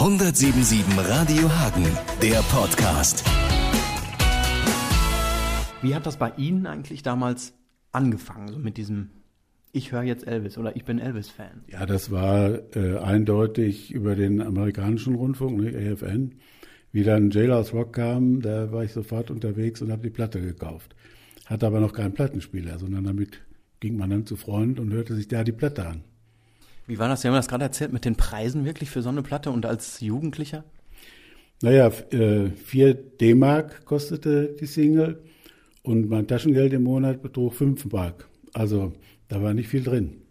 177 Radio Hagen, der Podcast. Wie hat das bei Ihnen eigentlich damals angefangen, so mit diesem ich höre jetzt Elvis oder ich bin Elvis-Fan? Ja, das war äh, eindeutig über den amerikanischen Rundfunk, ne, AFN. Wie dann Jailhouse Rock kam, da war ich sofort unterwegs und habe die Platte gekauft. Hatte aber noch keinen Plattenspieler, sondern damit ging man dann zu Freund und hörte sich da die Platte an. Wie war das? Sie haben das gerade erzählt mit den Preisen wirklich für so eine Platte und als Jugendlicher? Naja, äh, 4 D-Mark kostete die Single und mein Taschengeld im Monat betrug 5 Mark. Also da war nicht viel drin.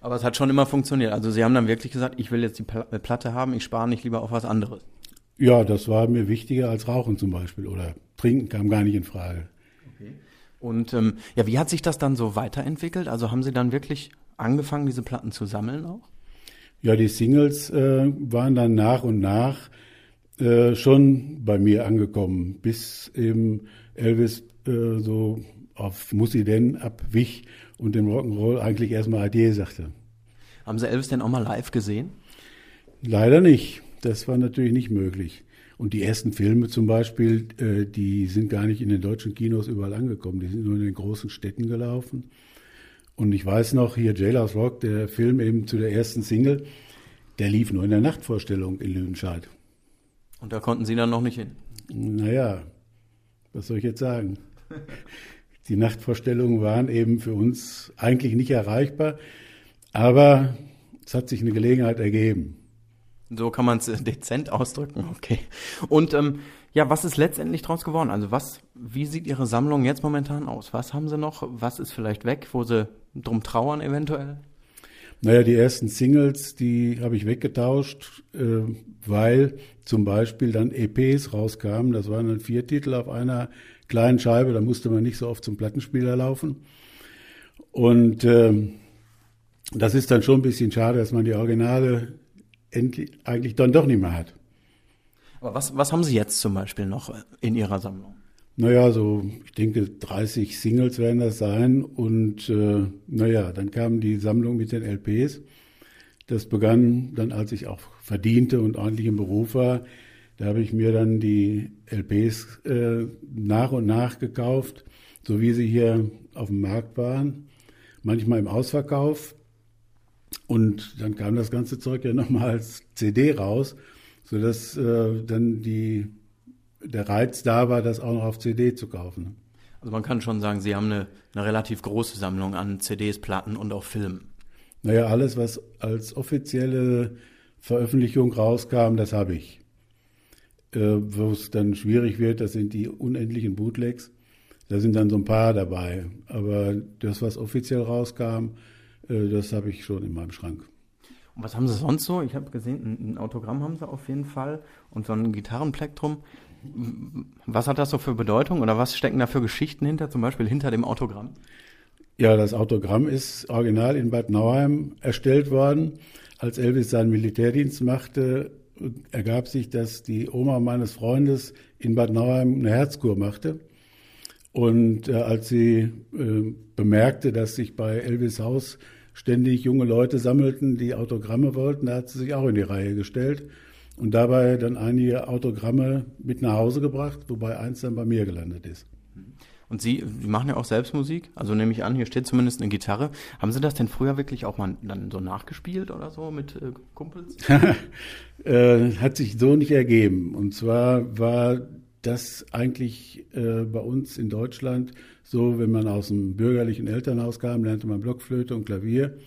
Aber es hat schon immer funktioniert. Also Sie haben dann wirklich gesagt, ich will jetzt die äh, Platte haben, ich spare nicht lieber auf was anderes. Ja, das war mir wichtiger als Rauchen zum Beispiel oder Trinken kam gar nicht in Frage. Okay. Und ähm, ja, wie hat sich das dann so weiterentwickelt? Also haben Sie dann wirklich angefangen, diese Platten zu sammeln auch? Ja, die Singles äh, waren dann nach und nach äh, schon bei mir angekommen, bis eben Elvis äh, so auf Muss sie denn abwich und dem Rock'n'Roll eigentlich erstmal Adieu sagte. Haben Sie Elvis denn auch mal live gesehen? Leider nicht. Das war natürlich nicht möglich. Und die ersten Filme zum Beispiel, äh, die sind gar nicht in den deutschen Kinos überall angekommen. Die sind nur in den großen Städten gelaufen. Und ich weiß noch, hier Jailhouse Rock, der Film eben zu der ersten Single, der lief nur in der Nachtvorstellung in Lüdenscheid. Und da konnten Sie dann noch nicht hin? Naja, was soll ich jetzt sagen? Die Nachtvorstellungen waren eben für uns eigentlich nicht erreichbar, aber es hat sich eine Gelegenheit ergeben. So kann man es dezent ausdrücken, okay. Und ähm, ja, was ist letztendlich draus geworden? Also was, wie sieht Ihre Sammlung jetzt momentan aus? Was haben Sie noch? Was ist vielleicht weg, wo Sie drum trauern eventuell? Naja, die ersten Singles, die habe ich weggetauscht, äh, weil zum Beispiel dann EPs rauskamen. Das waren dann vier Titel auf einer kleinen Scheibe, da musste man nicht so oft zum Plattenspieler laufen. Und äh, das ist dann schon ein bisschen schade, dass man die Originale endlich, eigentlich dann doch nicht mehr hat. Aber was, was haben Sie jetzt zum Beispiel noch in Ihrer Sammlung? Naja, so, ich denke, 30 Singles werden das sein. Und äh, naja, dann kam die Sammlung mit den LPs. Das begann dann, als ich auch verdiente und ordentlich im Beruf war. Da habe ich mir dann die LPs äh, nach und nach gekauft, so wie sie hier auf dem Markt waren. Manchmal im Ausverkauf. Und dann kam das ganze Zeug ja nochmal als CD raus, sodass äh, dann die der Reiz da war, das auch noch auf CD zu kaufen. Also man kann schon sagen, Sie haben eine, eine relativ große Sammlung an CDs, Platten und auch Filmen. Naja, alles, was als offizielle Veröffentlichung rauskam, das habe ich. Äh, Wo es dann schwierig wird, das sind die unendlichen Bootlegs. Da sind dann so ein paar dabei. Aber das, was offiziell rauskam, das habe ich schon in meinem Schrank. Und was haben Sie sonst so? Ich habe gesehen, ein, ein Autogramm haben Sie auf jeden Fall und so ein Gitarrenplektrum. Was hat das so für Bedeutung oder was stecken da für Geschichten hinter, zum Beispiel hinter dem Autogramm? Ja, das Autogramm ist original in Bad Nauheim erstellt worden. Als Elvis seinen Militärdienst machte, ergab sich, dass die Oma meines Freundes in Bad Nauheim eine Herzkur machte. Und äh, als sie äh, bemerkte, dass sich bei Elvis Haus ständig junge Leute sammelten, die Autogramme wollten, da hat sie sich auch in die Reihe gestellt und dabei dann einige Autogramme mit nach Hause gebracht, wobei eins dann bei mir gelandet ist. Und Sie, Sie machen ja auch selbst Musik, also nehme ich an, hier steht zumindest eine Gitarre. Haben Sie das denn früher wirklich auch mal dann so nachgespielt oder so mit äh, Kumpels? äh, hat sich so nicht ergeben. Und zwar war das eigentlich äh, bei uns in Deutschland so, wenn man aus einem bürgerlichen Elternhaus kam, lernte man Blockflöte und Klavier.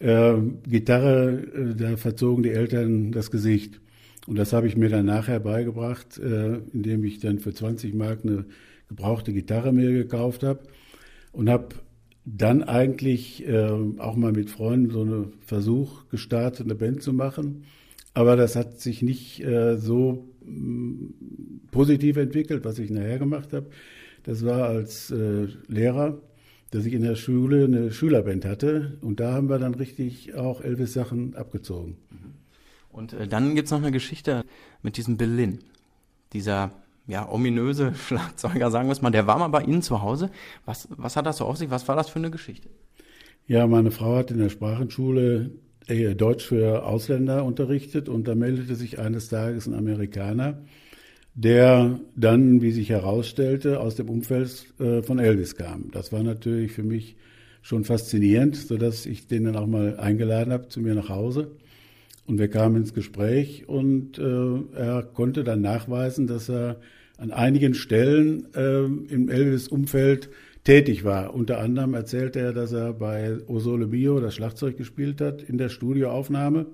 Äh, Gitarre, äh, da verzogen die Eltern das Gesicht. Und das habe ich mir dann nachher beigebracht, äh, indem ich dann für 20 Mark eine gebrauchte Gitarre mir gekauft habe und habe dann eigentlich äh, auch mal mit Freunden so einen Versuch gestartet, eine Band zu machen. Aber das hat sich nicht äh, so mh, positiv entwickelt, was ich nachher gemacht habe. Das war als äh, Lehrer, dass ich in der Schule eine Schülerband hatte und da haben wir dann richtig auch Elvis-Sachen abgezogen. Und äh, dann gibt's noch eine Geschichte mit diesem Lynn, dieser ja, ominöse Schlagzeuger, sagen wir es mal, der war mal bei Ihnen zu Hause. Was, was hat das so auf sich? Was war das für eine Geschichte? Ja, meine Frau hat in der Sprachenschule äh, Deutsch für Ausländer unterrichtet und da meldete sich eines Tages ein Amerikaner, der dann, wie sich herausstellte, aus dem Umfeld äh, von Elvis kam. Das war natürlich für mich schon faszinierend, sodass ich den dann auch mal eingeladen habe zu mir nach Hause. Und wir kamen ins Gespräch und äh, er konnte dann nachweisen, dass er an einigen Stellen äh, im Elvis-Umfeld tätig war. Unter anderem erzählte er, dass er bei Osole Mio das Schlagzeug gespielt hat in der Studioaufnahme.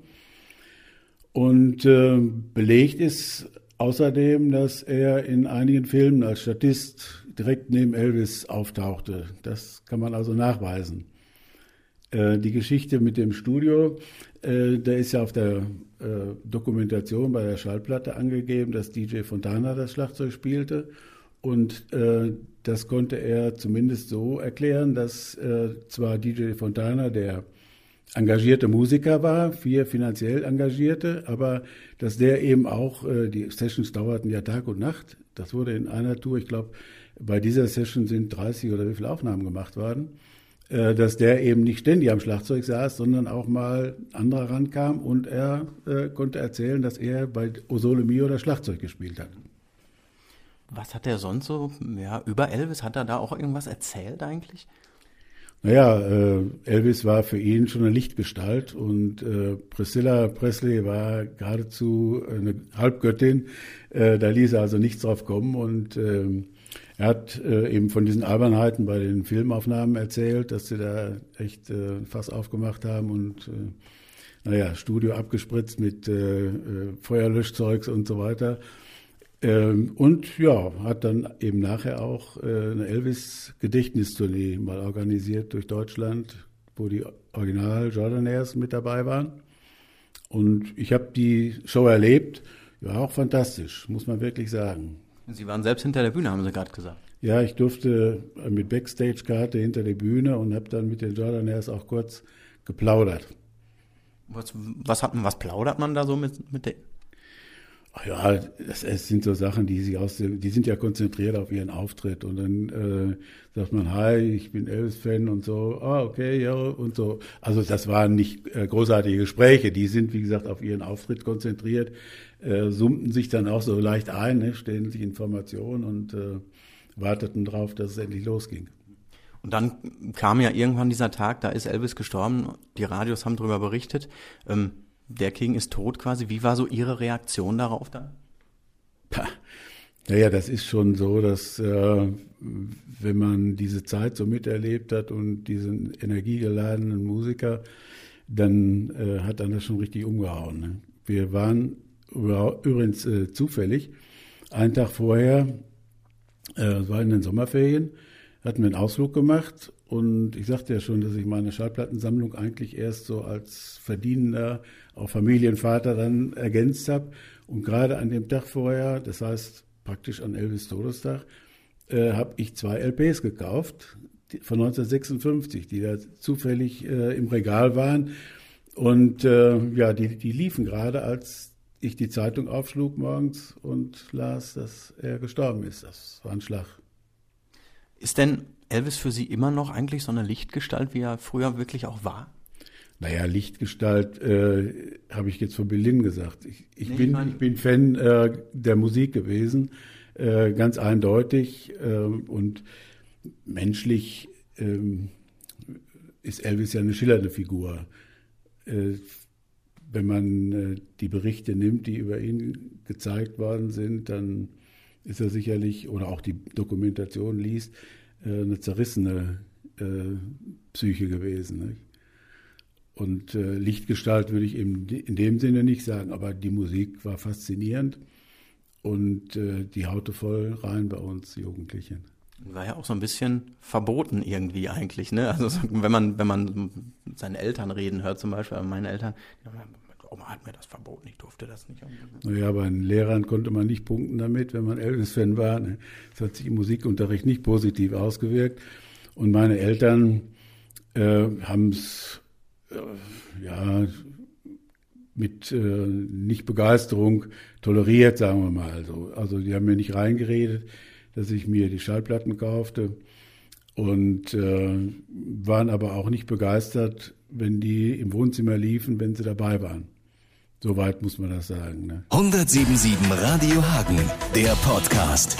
Und äh, belegt ist außerdem, dass er in einigen Filmen als Statist direkt neben Elvis auftauchte. Das kann man also nachweisen. Äh, die Geschichte mit dem Studio, äh, da ist ja auf der äh, Dokumentation bei der Schallplatte angegeben, dass DJ Fontana das Schlagzeug spielte. Und äh, das konnte er zumindest so erklären, dass zwar DJ Fontana der engagierte Musiker war, vier finanziell engagierte, aber dass der eben auch, äh, die Sessions dauerten ja Tag und Nacht. Das wurde in einer Tour, ich glaube, bei dieser Session sind 30 oder wie viele Aufnahmen gemacht worden, äh, dass der eben nicht ständig am Schlagzeug saß, sondern auch mal anderer rankam und er äh, konnte erzählen, dass er bei Osole Mio das Schlagzeug gespielt hat. Was hat er sonst so, ja, über Elvis, hat er da auch irgendwas erzählt eigentlich? Naja, äh, Elvis war für ihn schon eine Lichtgestalt und äh, Priscilla Presley war geradezu eine Halbgöttin. Äh, da ließ er also nichts drauf kommen und ähm, er hat äh, eben von diesen Albernheiten bei den Filmaufnahmen erzählt, dass sie da echt äh, Fass aufgemacht haben und äh, naja, Studio abgespritzt mit äh, äh, Feuerlöschzeugs und so weiter. Ähm, und ja, hat dann eben nachher auch äh, eine Elvis-Gedächtnistournee mal organisiert durch Deutschland, wo die Original Jordanaires mit dabei waren. Und ich habe die Show erlebt. Ja, auch fantastisch, muss man wirklich sagen. Sie waren selbst hinter der Bühne, haben Sie gerade gesagt. Ja, ich durfte mit Backstage-Karte hinter der Bühne und habe dann mit den Jordanaires auch kurz geplaudert. Was, was, hat, was plaudert man da so mit, mit Ach ja, das, es sind so Sachen, die sich aus dem, die sind ja konzentriert auf ihren Auftritt und dann äh, sagt man, hi, ich bin Elvis-Fan und so, ah, okay, ja, und so. Also das waren nicht äh, großartige Gespräche, die sind, wie gesagt, auf ihren Auftritt konzentriert, äh, summten sich dann auch so leicht ein, ne, stellen sich Informationen und äh, warteten drauf, dass es endlich losging. Und dann kam ja irgendwann dieser Tag, da ist Elvis gestorben, die Radios haben darüber berichtet. Ähm, der King ist tot quasi. Wie war so Ihre Reaktion darauf dann? Naja, das ist schon so, dass äh, wenn man diese Zeit so miterlebt hat und diesen energiegeladenen Musiker, dann äh, hat dann das schon richtig umgehauen. Ne? Wir waren übrigens äh, zufällig einen Tag vorher, äh, es war in den Sommerferien, hatten wir einen Ausflug gemacht und ich sagte ja schon, dass ich meine Schallplattensammlung eigentlich erst so als verdienender, auch Familienvater dann ergänzt habe. Und gerade an dem Tag vorher, das heißt praktisch an Elvis Todestag, äh, habe ich zwei LPs gekauft die, von 1956, die da zufällig äh, im Regal waren. Und äh, ja, die, die liefen gerade, als ich die Zeitung aufschlug morgens und las, dass er gestorben ist. Das war ein Schlag. Ist denn Elvis für Sie immer noch eigentlich so eine Lichtgestalt, wie er früher wirklich auch war? Naja, Lichtgestalt äh, habe ich jetzt von Berlin gesagt. Ich, ich nee, bin, ich, mein, ich bin Fan äh, der Musik gewesen, äh, ganz eindeutig. Äh, und menschlich ähm, ist Elvis ja eine schillernde Figur. Äh, wenn man äh, die Berichte nimmt, die über ihn gezeigt worden sind, dann ist er sicherlich, oder auch die Dokumentation liest, äh, eine zerrissene äh, Psyche gewesen. Und äh, Lichtgestalt würde ich eben in dem Sinne nicht sagen, aber die Musik war faszinierend und die haute voll rein bei uns Jugendlichen. War ja auch so ein bisschen verboten irgendwie eigentlich, ne? Also wenn man, wenn man seine Eltern reden hört, zum Beispiel, meine Eltern, Oma hat mir das verboten, ich durfte das nicht. Naja, bei den Lehrern konnte man nicht punkten damit, wenn man Elvis-Fan war. Ne? Das hat sich im Musikunterricht nicht positiv ausgewirkt. Und meine Eltern äh, haben es äh, ja mit äh, nicht Begeisterung toleriert, sagen wir mal. Also, also die haben mir nicht reingeredet, dass ich mir die Schallplatten kaufte. und äh, waren aber auch nicht begeistert, wenn die im Wohnzimmer liefen, wenn sie dabei waren. Soweit muss man das sagen. Ne? 1077 Radio Hagen, der Podcast.